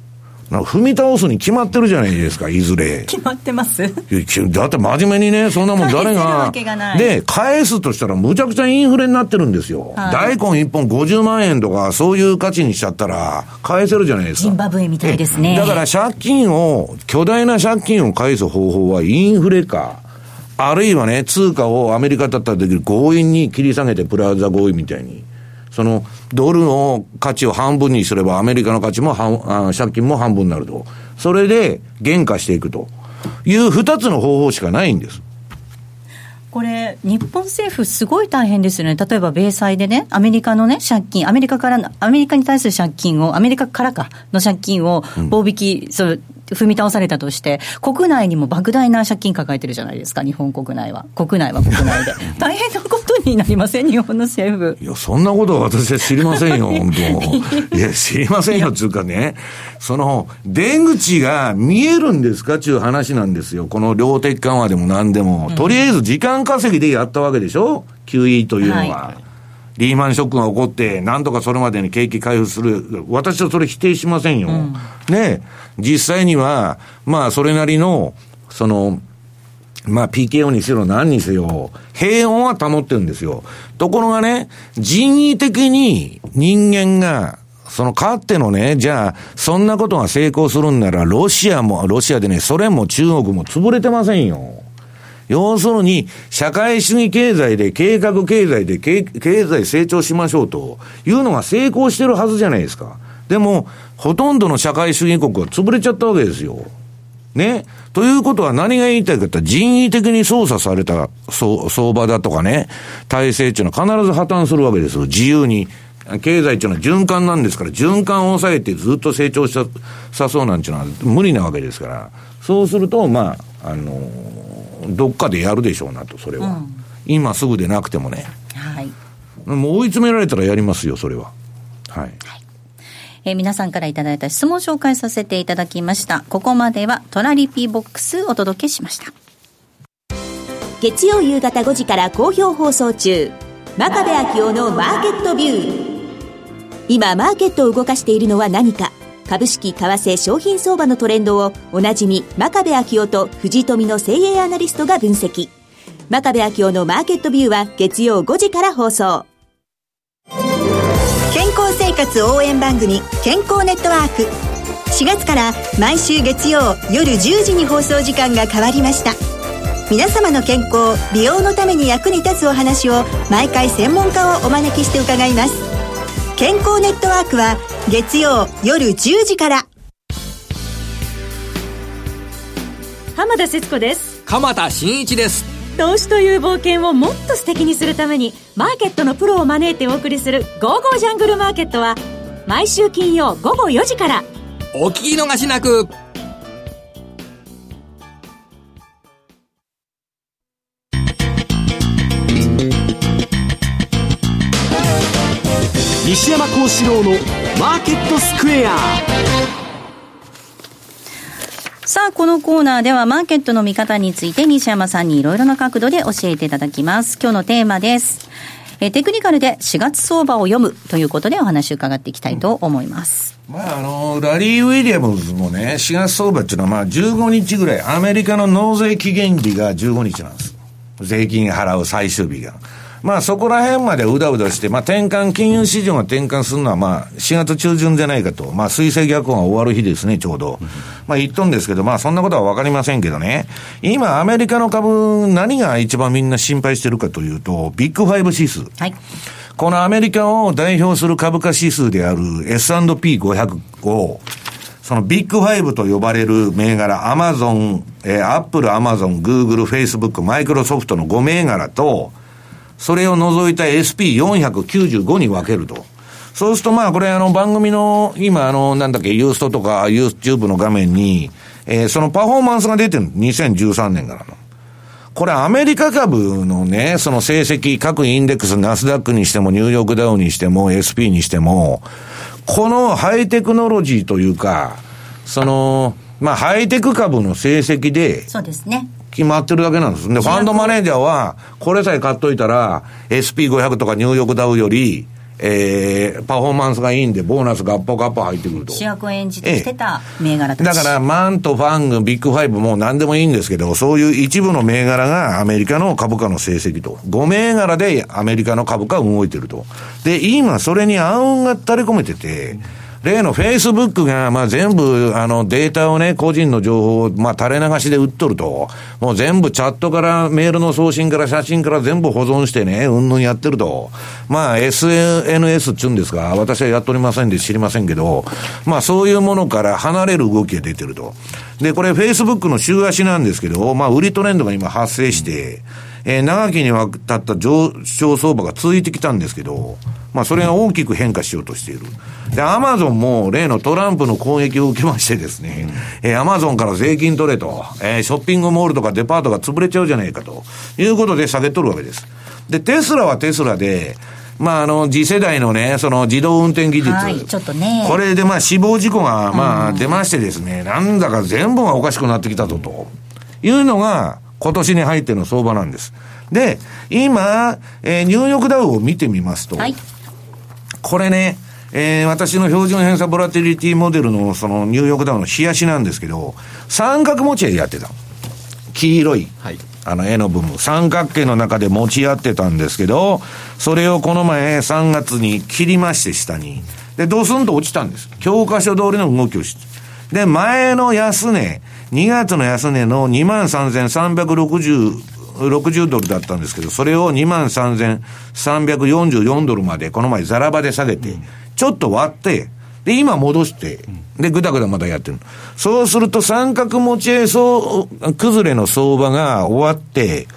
踏み倒すに決まってるじゃないですか、いずれ。決まってますだって真面目にね、そんなもん誰がわけがない。で、返すとしたらむちゃくちゃインフレになってるんですよ。はい大根一本50万円とか、そういう価値にしちゃったら、返せるじゃないですか。ジンバブエみたいですねえだから借金を、巨大な借金を返す方法はインフレか、あるいはね、通貨をアメリカだったらできる強引に切り下げてプラザ合意みたいに。その、ドルの価値を半分にすれば、アメリカの価値も半、あ借金も半分になると。それで、減価していくと。いう二つの方法しかないんです。これ、日本政府、すごい大変ですよね、例えば米債でね、アメリカのね、借金、アメリカからの、アメリカに対する借金を、アメリカからかの借金を棒引き、そう踏み倒されたとして、国内にも莫大な借金抱えてるじゃないですか、日本国内は。国内は国内で。*laughs* 大変なことになりません、日本の政府。いや、そんなことは私は知りませんよ、*laughs* 本当。いや、知りませんよ、つうかね。その、出口が見えるんですかっていう話なんですよ。この量的緩和でも何でも。とりあえず時間稼ぎでやったわけでしょ ?QE というのは。はリーマンショックが起こって、なんとかそれまでに景気回復する。私はそれ否定しませんよ。ね実際には、まあ、それなりの、その、まあ PKO にせよ何にせよ、平穏は保ってるんですよ。ところがね、人為的に人間が、そのかってのね、じゃあ、そんなことが成功するんなら、ロシアも、ロシアでね、ソ連も中国も潰れてませんよ。要するに、社会主義経済で、計画経済で経、経済成長しましょうというのが成功してるはずじゃないですか。でも、ほとんどの社会主義国は潰れちゃったわけですよ。ね。ということは何が言いたいかって人為的に操作された相場だとかね、体制っていうのは必ず破綻するわけですよ。自由に。経済っていうのは循環なんですから、循環を抑えてずっと成長ささそうなんていうのは無理なわけですから、そうすると、まあ、あの、どっかでやるでしょうなと、それは。うん、今すぐでなくてもね。はい。もう追い詰められたらやりますよ、それは。はい。はいえー、皆さんからいただいた質問を紹介させていただきました。ここまではトラリピボックスお届けしました。月曜夕方5時から好評放送中。真壁昭夫のマーケットビュー。今、マーケットを動かしているのは何か。株式、為替、商品相場のトレンドをおなじみ真壁昭夫と藤富の精鋭アナリストが分析。真壁昭夫のマーケットビューは月曜5時から放送。健康生活応援番組健康ネットワーク4月から毎週月曜夜10時に放送時間が変わりました皆様の健康美容のために役に立つお話を毎回専門家をお招きして伺います健康ネットワークは月曜夜10時から。浜田節子です。鎌田新一です。投資という冒険をもっと素敵にするためにマーケットのプロを招いてお送りする「ゴーゴージャングルマーケット」は毎週金曜午後4時から。お聞き逃しなく四郎のマーケットスクエアさあ、このコーナーではマーケットの見方について西山さんにいろいろな角度で教えていただきます。今日のテーマです。えテクニカルで4月相場を読むということでお話を伺っていきたいと思います。まあ、あの、ラリー・ウィリアムズもね、4月相場っていうのはまあ15日ぐらい、アメリカの納税期限日が15日なんです。税金払う最終日が。まあそこら辺までうだうだして、まあ転換、金融市場が転換するのはまあ4月中旬じゃないかと。まあ水星逆行が終わる日ですね、ちょうど。まあ言っとんですけど、まあそんなことはわかりませんけどね。今アメリカの株、何が一番みんな心配してるかというと、ビッグファイブ指数。はい。このアメリカを代表する株価指数である S&P500 を、そのビッグファイブと呼ばれる銘柄、アマゾン、えー、アップル、アマゾン、グーグル、フェイスブック、マイクロソフトの5銘柄と、それを除いた SP495 に分けると。そうするとまあこれあの番組の今あのなんだっけユーストとか YouTube の画面に、えー、そのパフォーマンスが出てる2013年からの。これアメリカ株のね、その成績、各インデックス、ナスダックにしてもニューヨークダウにしても SP にしても、このハイテクノロジーというか、その、まあハイテク株の成績で、そうですね。決まってるだけなんです。で、ファンドマネージャーは、これさえ買っといたら、SP500 とかニューヨークダウより、えー、パフォーマンスがいいんで、ボーナスがアッパアッパ入ってくると。主役を演じてきてた銘柄たち、だから、マンと FANG、ビッグファイブも何でもいいんですけど、そういう一部の銘柄がアメリカの株価の成績と。5銘柄でアメリカの株価動いてると。で、今それに暗雲が垂れ込めてて、うん例のフェイスブックが、まあ全部、あの、データをね、個人の情報を、まあ垂れ流しで売っとると、もう全部チャットからメールの送信から写真から全部保存してね、うんぬんやってると。まあ SNS っちゅうんですか、私はやっておりませんで知りませんけど、まあそういうものから離れる動きが出てると。で、これフェイスブックの週足なんですけど、まあ売りトレンドが今発生して、えー、長きにわたった上昇相場が続いてきたんですけど、まあそれが大きく変化しようとしている。で、アマゾンも例のトランプの攻撃を受けましてですね、えー、アマゾンから税金取れと、えー、ショッピングモールとかデパートが潰れちゃうじゃないかということで下げとるわけです。で、テスラはテスラで、まあ、あの、次世代のね、その自動運転技術。はい、ちょっとね。これでまあ死亡事故が、まあ出ましてですね、うん、なんだか全部がおかしくなってきたぞと。いうのが、今年に入っての相場なんです。で、今、えー、ニューヨークダウを見てみますと、はい、これね、えー、私の標準偏差ボラティリティモデルのそのニューヨークダウの冷やしなんですけど、三角持ち合いやってた。黄色い。はい。あの絵の部分、三角形の中で持ち合ってたんですけど、それをこの前3月に切りまして下に。で、ドスンと落ちたんです。教科書通りの動きをして。で、前の安値、2月の安値の23,360 60ドルだったんですけど、それを23,344ドルまで、この前ザラバで下げて、ちょっと割って、で、今戻して、で、ぐだぐだまたやってる。そうすると三角持ち合いそう、崩れの相場が終わって、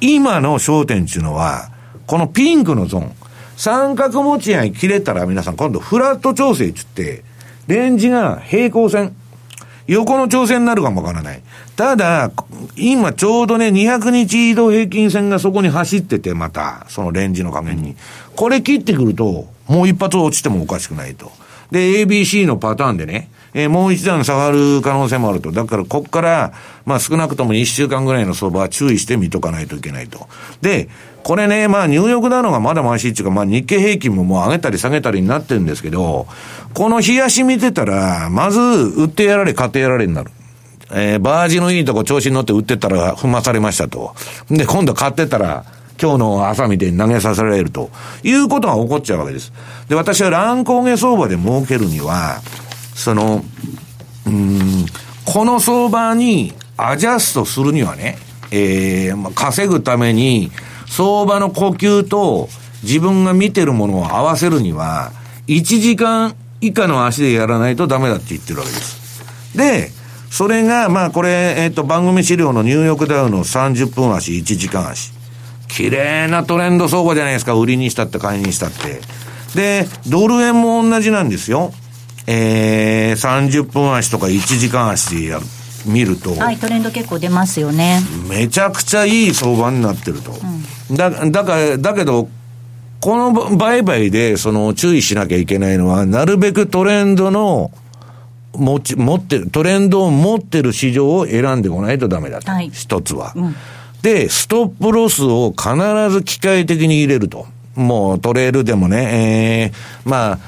今の焦点っていうのは、このピンクのゾーン、三角持ち合い切れたら皆さん今度フラット調整って言って、レンジが平行線、横の調整になるかもわからない。ただ、今ちょうどね、200日移動平均線がそこに走ってて、また、そのレンジの加減に。これ切ってくると、もう一発落ちてもおかしくないと。で、ABC のパターンでね、えー、もう一段下がる可能性もあると。だから、こっから、まあ少なくとも1週間ぐらいの相場は注意して見とかないといけないと。で、これね、まあ、ニューヨークダウがまだマシっていうか、まあ、日経平均ももう上げたり下げたりになってるんですけど、この冷やし見てたら、まず、売ってやられ、買ってやられになる。えー、バージのいいとこ調子に乗って売ってたら踏まされましたと。で、今度買ってたら、今日の朝見て投げさせられるということが起こっちゃうわけです。で、私は乱高下相場で儲けるには、その、うん、この相場にアジャストするにはね、えー、まあ、稼ぐために、相場の呼吸と自分が見てるものを合わせるには、1時間以下の足でやらないとダメだって言ってるわけです。で、それが、まあこれ、えっ、ー、と、番組資料のニューヨークダウの30分足、1時間足。綺麗なトレンド相場じゃないですか。売りにしたって買いにしたって。で、ドル円も同じなんですよ。えー、30分足とか1時間足でやる。見ると、はい、トレンド結構出ますよね。めちゃくちゃいい相場になってると。うん、だ、だから、だけど、この売買で、その、注意しなきゃいけないのは、なるべくトレンドの、持ち、持ってる、トレンドを持ってる市場を選んでこないとダメだと。はい、一つは、うん、で、ストップロスを必ず機械的に入れると。もうトレールでもね、えー、まあ、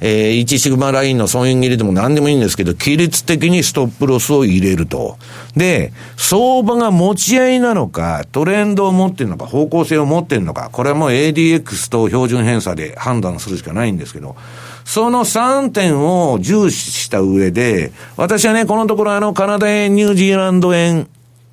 えー、1シグマラインの損切りでも何でもいいんですけど、規律的にストップロスを入れると。で、相場が持ち合いなのか、トレンドを持ってるのか、方向性を持ってるのか、これはもう ADX と標準偏差で判断するしかないんですけど、その3点を重視した上で、私はね、このところあの、カナダ円、ニュージーランド円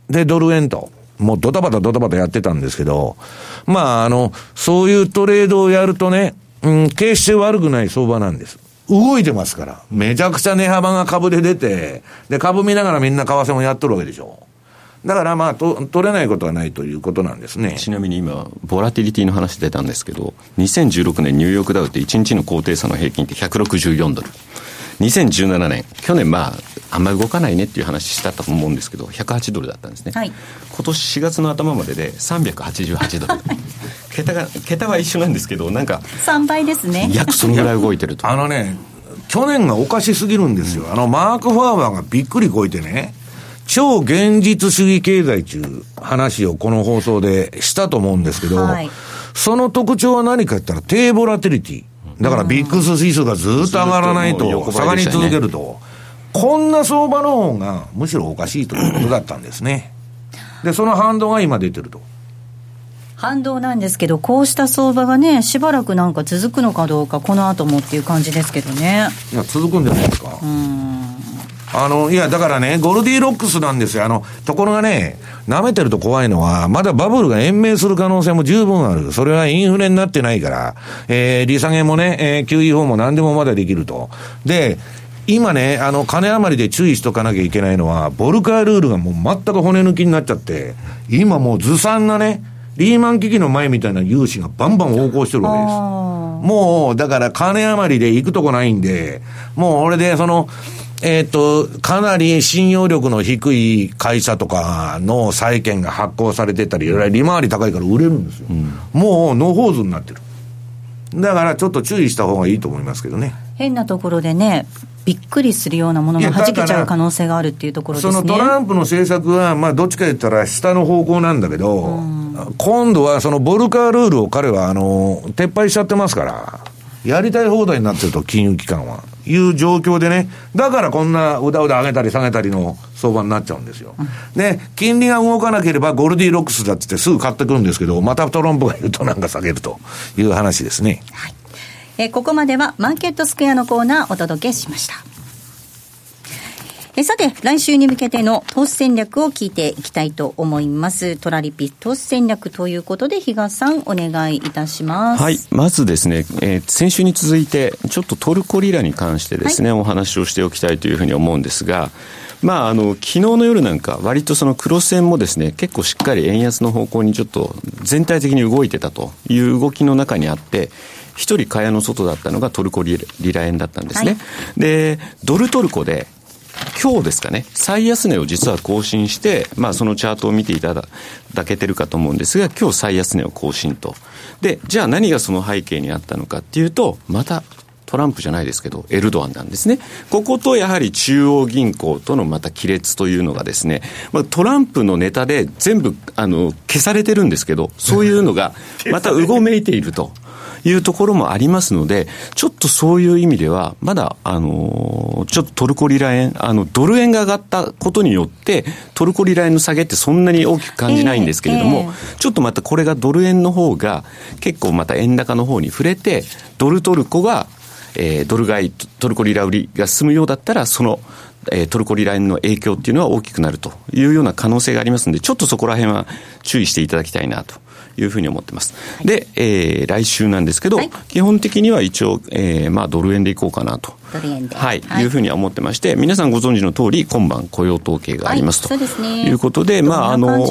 でドル円と、もうドタバタドタバタやってたんですけど、まああの、そういうトレードをやるとね、うん、決して悪くない相場なんです。動いてますから。めちゃくちゃ値幅が株で出て、で、株見ながらみんな為替もやっとるわけでしょ。だからまあと、取れないことはないということなんですね。ちなみに今、ボラティリティの話出たんですけど、2016年ニューヨークダウって1日の高低差の平均って164ドル。2017年、去年まあ、あんまり動かないねっていう話したと思うんですけど、108ドルだったんですね。はい、今年4月の頭までで388ドル。*laughs* 桁が、桁は一緒なんですけど、なんか。3倍ですね。約そのぐらい動いてると。*laughs* あのね、去年がおかしすぎるんですよ。あの、マーク・ファーバーがびっくりこいてね、超現実主義経済という話をこの放送でしたと思うんですけど、はい、その特徴は何かって言ったら低ボラテリティ。だからビックス指数がずっと上がらないと、下がり続けると、こんな相場の方がむしろおかしいということだったんですね。で、その反動が今出てると。反動なんですけど、こうした相場がね、しばらくなんか続くのかどうか、この後もっていう感じですけどね。いや、続くんじゃないですか。うん。あの、いや、だからね、ゴルディロックスなんですよ。あの、ところがね、舐めてると怖いのは、まだバブルが延命する可能性も十分ある。それはインフレになってないから、えー、利下げもね、えー、QE4 も何でもまだできると。で、今ね、あの、金余りで注意しとかなきゃいけないのは、ボルカールールがもう全く骨抜きになっちゃって、今もうずさんなね、リーマン危機の前みたいな融資がバンバン横行してるわけです。もう、だから金余りで行くとこないんで、もう俺でその、えっ、ー、と、かなり信用力の低い会社とかの債券が発行されてたり、利回り高いから売れるんですよ。うん、もう、ノーホーズになってる。だからちょっと注意した方がいいと思いますけどね。変なところでね、びっくりするようなものがはじけちゃう可能性があるっていうところですね。そのトランプの政策は、まあ、どっちか言ったら下の方向なんだけど、うん、今度はそのボルカールールを彼は、あの、撤廃しちゃってますから、やりたい放題になってると、金融機関は。いう状況でね、だからこんなうだうだ上げたり下げたりの相場になっちゃうんですよ。で、金利が動かなければゴルディロックスだっつってすぐ買ってくるんですけど、またトランプがいるとなんか下げるという話ですね。はい。えここまではマーケットスクエアのコーナーお届けしました。えさて、来週に向けての投資戦略を聞いていきたいと思います。トラリピ投資戦略ということで、比嘉さん、お願いいたします。はい。まずですね、えー、先週に続いて、ちょっとトルコリラに関してですね、はい、お話をしておきたいというふうに思うんですが、まあ、あの昨日の夜なんか、割とその黒線もですね結構しっかり円安の方向にちょっと全体的に動いてたという動きの中にあって、一人蚊帳の外だったのがトルコリラ円だったんですね。はい、で、ドルトルコで今日ですかね、最安値を実は更新して、まあそのチャートを見ていただけてるかと思うんですが、今日最安値を更新と。で、じゃあ何がその背景にあったのかっていうと、またトランプじゃないですけど、エルドアンなんですね。こことやはり中央銀行とのまた亀裂というのがですね、まあ、トランプのネタで全部あの消されてるんですけど、そういうのがまたうごめいていると。いうところもありますので、ちょっとそういう意味では、まだ、あの、ちょっとトルコリラ円、あの、ドル円が上がったことによって、トルコリラ円の下げってそんなに大きく感じないんですけれども、えーえー、ちょっとまたこれがドル円の方が、結構また円高の方に触れて、ドルトルコが、えー、ドル買い、トルコリラ売りが進むようだったら、その、えー、トルコリラ円の影響っていうのは大きくなるというような可能性がありますので、ちょっとそこら辺は注意していただきたいなというふうに思ってます。はい、で、えー、来週なんですけど、はい、基本的には一応、えー、まあ、ドル円でいこうかなと。はい。はい、いうふうには思ってまして、皆さんご存知の通り、今晩雇用統計がありますと。そうですね。いうことで、まあ、あの、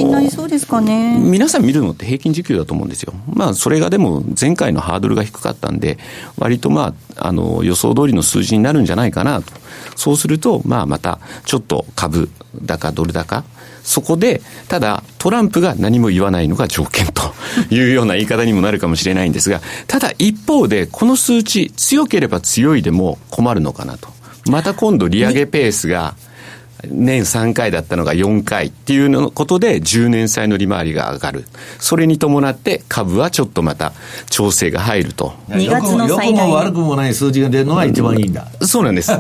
ね。皆さん見るのって平均時給だと思うんですよ。まあ、それがでも、前回のハードルが低かったんで、割とまあ、あの、予想通りの数字になるんじゃないかなと。そうすると、まあ、また、ちょっと株高、ドル高、そこで、ただ、トランプが何も言わないのが条件というような言い方にもなるかもしれないんですが、ただ一方で、この数値、強ければ強いでも困るのかなと。また今度利上げペースが、年3回だったのが4回っていうのことで10年債の利回りが上がる。それに伴って株はちょっとまた調整が入ると。2月の最大。も悪くもない数字が出るのが一番いいんだ。そうなんです。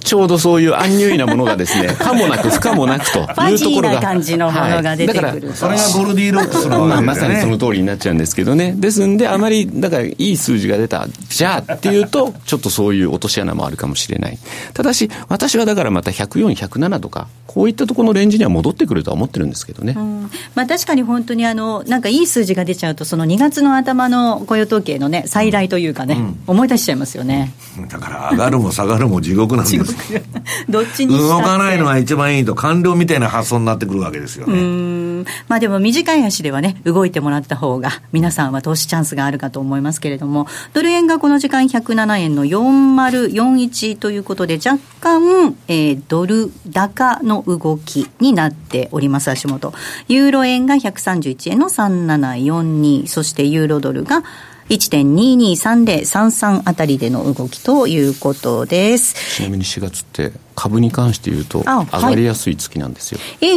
ちょうどそういうアンニュイなものがですね、*laughs* かもなく不可もなくというところが。感じのものが出てくる、はい、だから、それがゴルディロックスの、まあ、まさにその通りになっちゃうんですけどね。ですんで、あまり、だからいい数字が出た、じゃあっていうと、ちょっとそういう落とし穴もあるかもしれない。ただし、私はだからまた104、107とか、こういったところのレンジには戻ってくるとは思ってるんですけどね、まあ、確かに本当にあのなんかいい数字が出ちゃうとその2月の頭の雇用統計のね再来というかね、うん、思い出しちゃいますよね。だから上がるも下がるも地獄なんです *laughs* どっちに動かないのが一番いいと官僚みたいな発想になってくるわけですよねまあでも短い足ではね動いてもらった方が皆さんは投資チャンスがあるかと思いますけれどもドル円がこの時間107円の4041ということで若干、えー、ドル高の動きになっております、足元。ユーロ円が131円の3742、そしてユーロドルが1.223033あたりでの動きということです。ちなみに4月って株に関して言うと上がりやすい月なんですよ。はい、え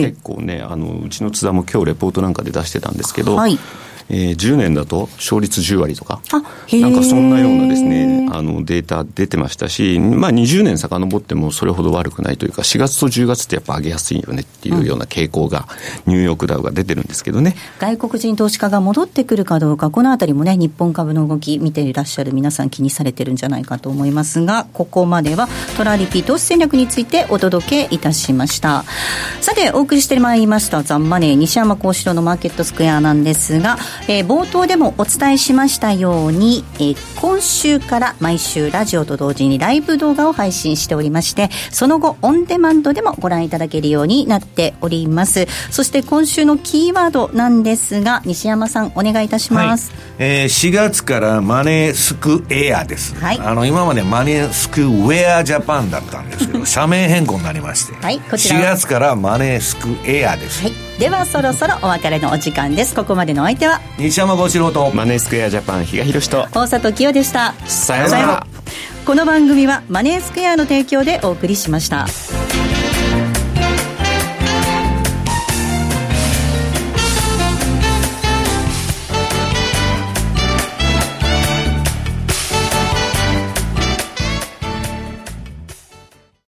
ー、結構ね、あのうちの津田も今日レポートなんかで出してたんですけど、はいえー、10年だと勝率10割とか、なんかそんなようなですね、あのデータ出てましたし、まあ20年遡ってもそれほど悪くないというか、4月と10月ってやっぱ上げやすいよねっていうような傾向が、ニューヨークダウが出てるんですけどね。外国人投資家が戻ってくるかどうか、このあたりもね、日本株の動き見ていらっしゃる皆さん気にされてるんじゃないかと思いますが、ここまではトラリピ投資戦略についてお届けいたしました。さて、お送りしてまいりました、ザンマネー西山幸四郎のマーケットスクエアなんですが、えー、冒頭でもお伝えしましたように、えー、今週から毎週ラジオと同時にライブ動画を配信しておりましてその後オンデマンドでもご覧いただけるようになっております。そして今週のキーワードなんですが西山さんお願いいたします、はい、えー、4月からマネースクエアです、はい、あの今までマネースクウェアジャパンだったんですけど *laughs* 社名変更になりまして、はい、こちら。4月からマネースクエアです、はい。ではそろそろお別れのお時間です。ここまでのお相手は西山幸四郎と。マネースクエアジャパン比嘉宏と。大里清でした。さようなら。この番組はマネースクエアの提供でお送りしました